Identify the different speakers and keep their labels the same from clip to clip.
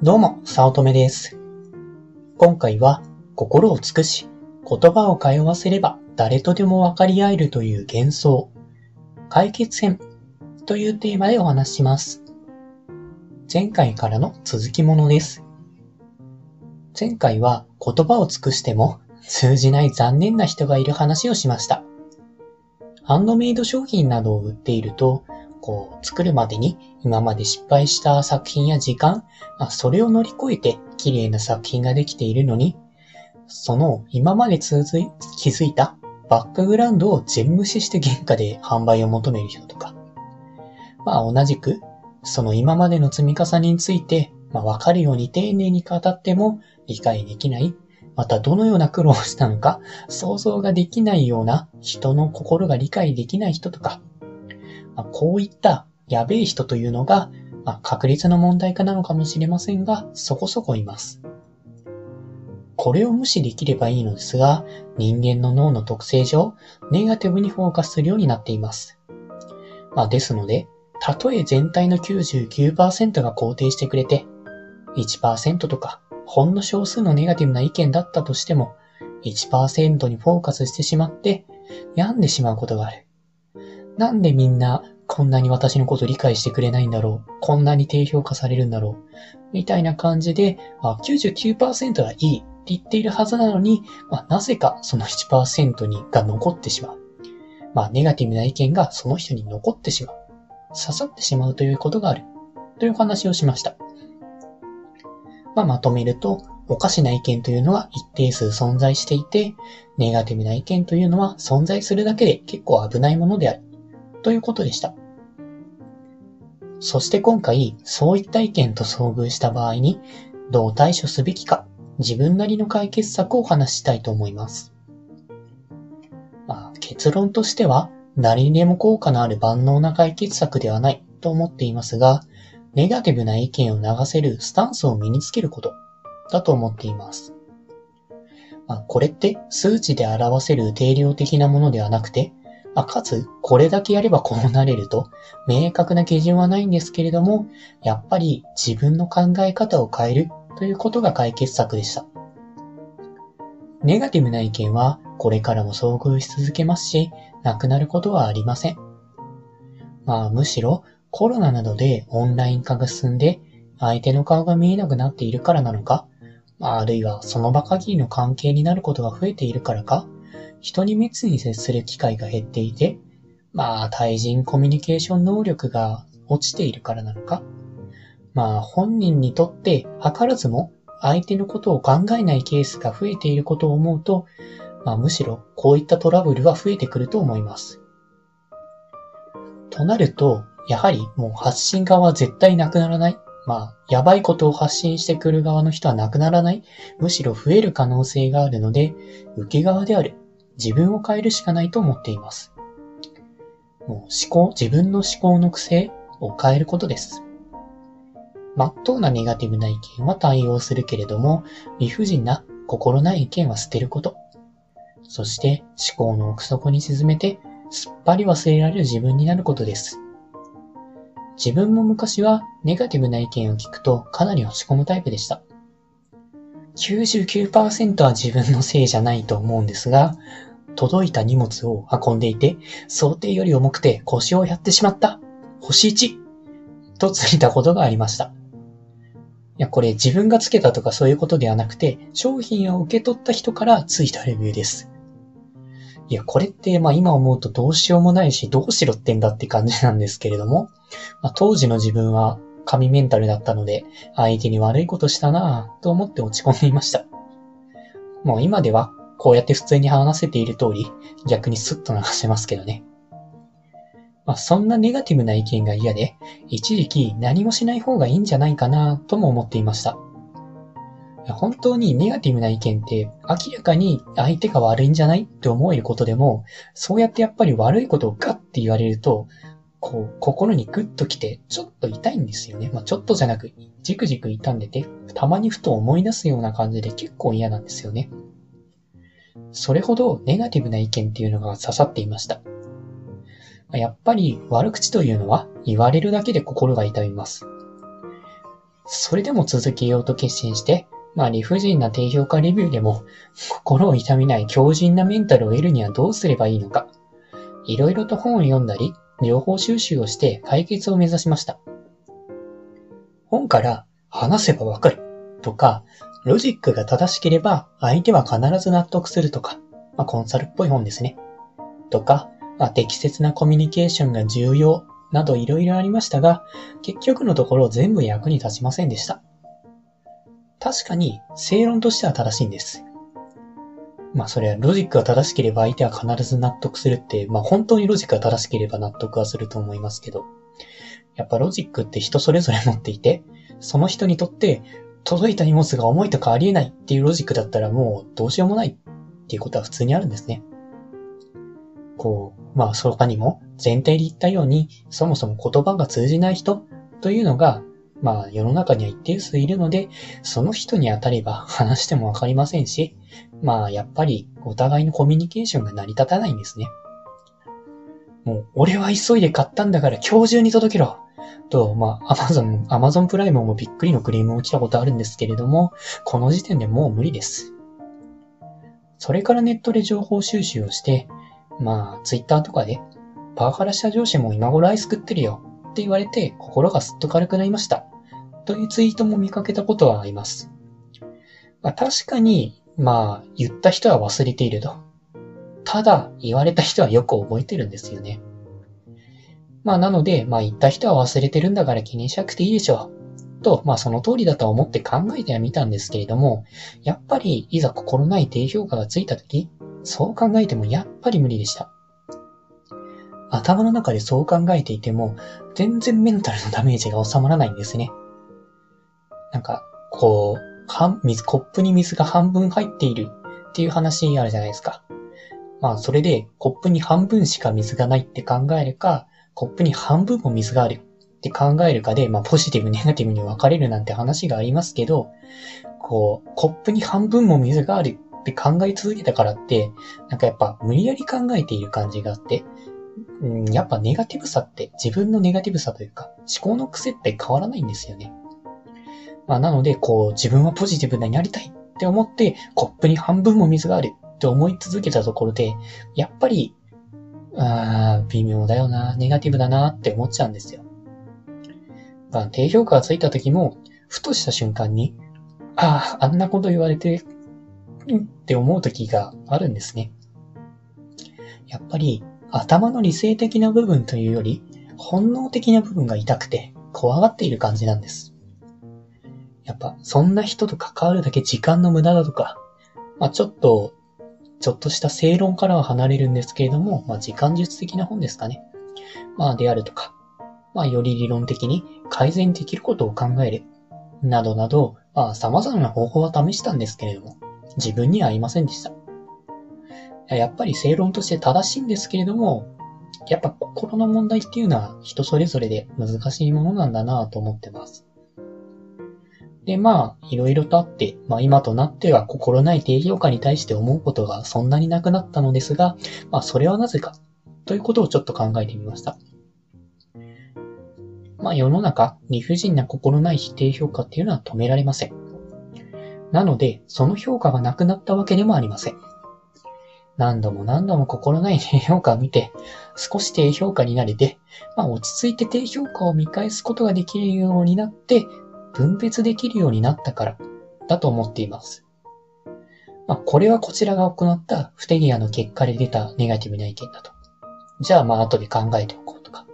Speaker 1: どうも、早乙女です。今回は、心を尽くし、言葉を通わせれば誰とでも分かり合えるという幻想、解決編というテーマでお話しします。前回からの続きものです。前回は言葉を尽くしても通じない残念な人がいる話をしました。ハンドメイド商品などを売っていると、こう、作るまでに今まで失敗した作品や時間、まあ、それを乗り越えて綺麗な作品ができているのに、その今まで続い、気づいたバックグラウンドを全無視して原価で販売を求める人とか、まあ同じく、その今までの積み重ねについて、まあわかるように丁寧に語っても理解できない、またどのような苦労をしたのか想像ができないような人の心が理解できない人とか、まあ、こういったやべえ人というのが、まあ、確率の問題かなのかもしれませんが、そこそこいます。これを無視できればいいのですが、人間の脳の特性上、ネガティブにフォーカスするようになっています。まあ、ですので、たとえ全体の99%が肯定してくれて、1%とか、ほんの少数のネガティブな意見だったとしても、1%にフォーカスしてしまって、病んでしまうことがある。なんでみんなこんなに私のこと理解してくれないんだろう？こんなに低評価されるんだろう？みたいな感じで、まあ、99%がいいって言っているはずなのに、まあ、なぜかその1%にが残ってしまう。まあ、ネガティブな意見がその人に残ってしまう。刺さってしまうということがある。というお話をしました。まあ、まとめると、おかしな意見というのは一定数存在していて、ネガティブな意見というのは存在するだけで結構危ないものである。ということでした。そして今回、そういった意見と遭遇した場合に、どう対処すべきか、自分なりの解決策をお話ししたいと思います。まあ、結論としては、誰にでも効果のある万能な解決策ではないと思っていますが、ネガティブな意見を流せるスタンスを身につけることだと思っています。まあ、これって数値で表せる定量的なものではなくて、まあ、かつ、これだけやればこうなれると、明確な基準はないんですけれども、やっぱり自分の考え方を変えるということが解決策でした。ネガティブな意見はこれからも遭遇し続けますし、なくなることはありません。まあむしろコロナなどでオンライン化が進んで、相手の顔が見えなくなっているからなのか、あるいはその場限りの関係になることが増えているからか、人に密に接する機会が減っていて、まあ、対人コミュニケーション能力が落ちているからなのか。まあ、本人にとって図らずも相手のことを考えないケースが増えていることを思うと、まあ、むしろこういったトラブルは増えてくると思います。となると、やはりもう発信側は絶対なくならない。まあ、やばいことを発信してくる側の人はなくならない。むしろ増える可能性があるので、受け側である。自分を変えるしかないと思っています。もう思考、自分の思考の癖を変えることです。まっとうなネガティブな意見は対応するけれども、理不尽な心ない意見は捨てること。そして思考の奥底に沈めて、すっぱり忘れられる自分になることです。自分も昔はネガティブな意見を聞くとかなり落ち込むタイプでした。99%は自分のせいじゃないと思うんですが、届いた荷物を運んでいて、想定より重くて腰をやってしまった。星1とついたことがありました。いや、これ自分がつけたとかそういうことではなくて、商品を受け取った人からついたレビューです。いや、これって、まあ今思うとどうしようもないし、どうしろってんだって感じなんですけれども、まあ、当時の自分は神メンタルだったので、相手に悪いことしたなぁと思って落ち込んでいました。もう今では、こうやって普通に話せている通り、逆にスッと流せますけどね。まあ、そんなネガティブな意見が嫌で、一時期何もしない方がいいんじゃないかなとも思っていました。本当にネガティブな意見って明らかに相手が悪いんじゃないって思えることでも、そうやってやっぱり悪いことをガッて言われると、こう、心にグッときて、ちょっと痛いんですよね。まあ、ちょっとじゃなく、じくじく痛んでて、たまにふと思い出すような感じで結構嫌なんですよね。それほどネガティブな意見っていうのが刺さっていました。やっぱり悪口というのは言われるだけで心が痛みます。それでも続けようと決心して、まあ理不尽な低評価レビューでも、心を痛みない強靭なメンタルを得るにはどうすればいいのか。いろいろと本を読んだり、情報収集をして解決を目指しました。本から話せばわかるとか、ロジックが正しければ相手は必ず納得するとか、まあコンサルっぽい本ですね。とか、まあ、適切なコミュニケーションが重要などいろいろありましたが、結局のところ全部役に立ちませんでした。確かに正論としては正しいんです。まあそれはロジックが正しければ相手は必ず納得するって、まあ本当にロジックが正しければ納得はすると思いますけど、やっぱロジックって人それぞれ持っていて、その人にとって届いた荷物が重いとかありえないっていうロジックだったらもうどうしようもないっていうことは普通にあるんですね。こう、まあその他にも前提で言ったように、そもそも言葉が通じない人というのがまあ世の中には一定数いるので、その人に当たれば話してもわかりませんし、まあやっぱりお互いのコミュニケーションが成り立たないんですね。もう、俺は急いで買ったんだから今日中に届けろと、まあ、アマゾン、アマゾンプライムもびっくりのクレームを来たことあるんですけれども、この時点でもう無理です。それからネットで情報収集をして、まあ、ツイッターとかで、パワハラした上司も今頃アイス食ってるよって言われて心がすっと軽くなりました。というツイートも見かけたことはあります。まあ、確かに、まあ、言った人は忘れていると。ただ、言われた人はよく覚えてるんですよね。まあ、なので、まあ、言った人は忘れてるんだから気にしなくていいでしょう。と、まあ、その通りだと思って考えてはみたんですけれども、やっぱり、いざ心ない低評価がついたとき、そう考えてもやっぱり無理でした。頭の中でそう考えていても、全然メンタルのダメージが収まらないんですね。なんか、こう、半、水、コップに水が半分入っているっていう話あるじゃないですか。まあ、それで、コップに半分しか水がないって考えるか、コップに半分も水があるって考えるかで、まあ、ポジティブ、ネガティブに分かれるなんて話がありますけど、こう、コップに半分も水があるって考え続けたからって、なんかやっぱ無理やり考えている感じがあって、うん、やっぱネガティブさって自分のネガティブさというか思考の癖って変わらないんですよね。まあなので、こう自分はポジティブになりたいって思ってコップに半分も水があるって思い続けたところで、やっぱり、あー、微妙だよな、ネガティブだなって思っちゃうんですよ。まあ低評価がついた時も、ふとした瞬間に、ああ、あんなこと言われて、んって思う時があるんですね。やっぱり、頭の理性的な部分というより、本能的な部分が痛くて、怖がっている感じなんです。やっぱ、そんな人と関わるだけ時間の無駄だとか、まあちょっと、ちょっとした正論からは離れるんですけれども、まあ時間術的な本ですかね。まあであるとか、まあより理論的に改善できることを考える、などなど、まあ様々な方法は試したんですけれども、自分には合いませんでした。やっぱり正論として正しいんですけれども、やっぱ心の問題っていうのは人それぞれで難しいものなんだなと思ってます。で、まあ、いろいろとあって、まあ今となっては心ない低評価に対して思うことがそんなになくなったのですが、まあそれはなぜか、ということをちょっと考えてみました。まあ世の中、理不尽な心ない否定評価っていうのは止められません。なので、その評価がなくなったわけでもありません。何度も何度も心ない低評価を見て、少し低評価になれて、まあ落ち着いて低評価を見返すことができるようになって、分別できるようになったから、だと思っています。まあこれはこちらが行った不手際の結果で出たネガティブな意見だと。じゃあまあ後で考えておこうとか。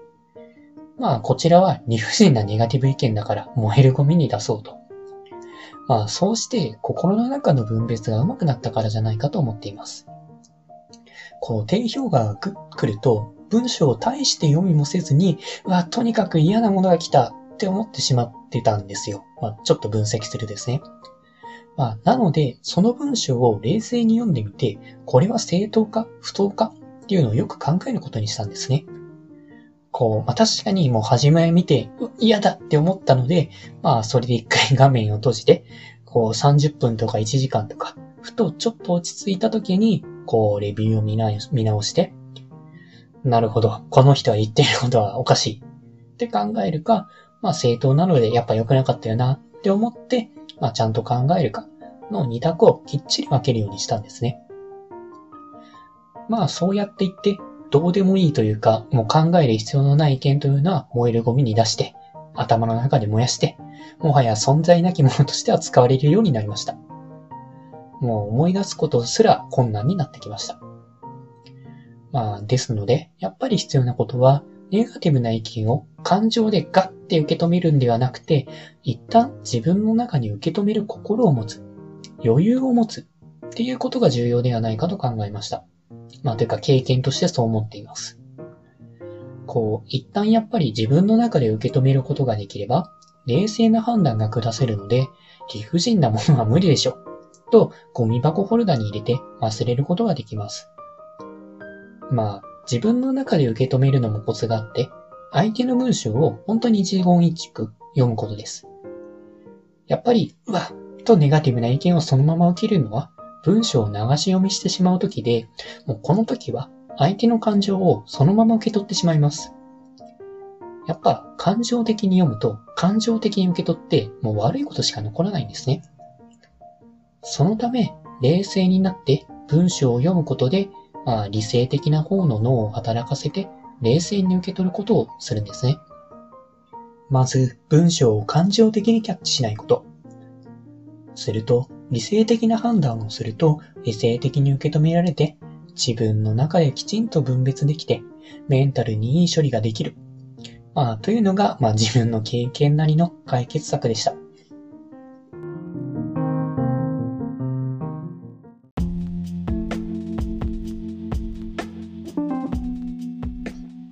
Speaker 1: まあこちらは理不尽なネガティブ意見だから燃えるゴミに出そうと。まあそうして心の中の分別が上手くなったからじゃないかと思っています。こう、低評価が来ると、文章を大して読みもせずに、うわ、とにかく嫌なものが来たって思ってしまってたんですよ。まあ、ちょっと分析するですね。まあ、なので、その文章を冷静に読んでみて、これは正当か不当かっていうのをよく考えることにしたんですね。こう、まあ、確かにもう初め見て、う嫌だって思ったので、まあ、それで一回画面を閉じて、こう30分とか1時間とか、ふとちょっと落ち着いた時に、こう、レビューを見直見直して、なるほど、この人は言っていることはおかしいって考えるか、まあ正当なのでやっぱ良くなかったよなって思って、まあちゃんと考えるかの二択をきっちり分けるようにしたんですね。まあそうやって言って、どうでもいいというか、もう考える必要のない意見というのは燃えるゴミに出して、頭の中で燃やして、もはや存在なきものとしては使われるようになりました。もう思い出すことすら困難になってきました。まあ、ですので、やっぱり必要なことは、ネガティブな意見を感情でガッて受け止めるんではなくて、一旦自分の中に受け止める心を持つ、余裕を持つっていうことが重要ではないかと考えました。まあ、というか経験としてそう思っています。こう、一旦やっぱり自分の中で受け止めることができれば、冷静な判断が下せるので、理不尽なものは無理でしょ。と、ゴミ箱ホルダーに入れて忘れることができます。まあ、自分の中で受け止めるのもコツがあって、相手の文章を本当に一言一句読むことです。やっぱり、うわ、とネガティブな意見をそのまま受けるのは、文章を流し読みしてしまうときで、もうこの時は相手の感情をそのまま受け取ってしまいます。やっぱ感情的に読むと感情的に受け取ってもう悪いことしか残らないんですね。そのため冷静になって文章を読むことで、まあ、理性的な方の脳を働かせて冷静に受け取ることをするんですね。まず文章を感情的にキャッチしないこと。すると理性的な判断をすると理性的に受け止められて自分の中できちんと分別できてメンタルにいい処理ができる。まあ、というのが、まあ自分の経験なりの解決策でした。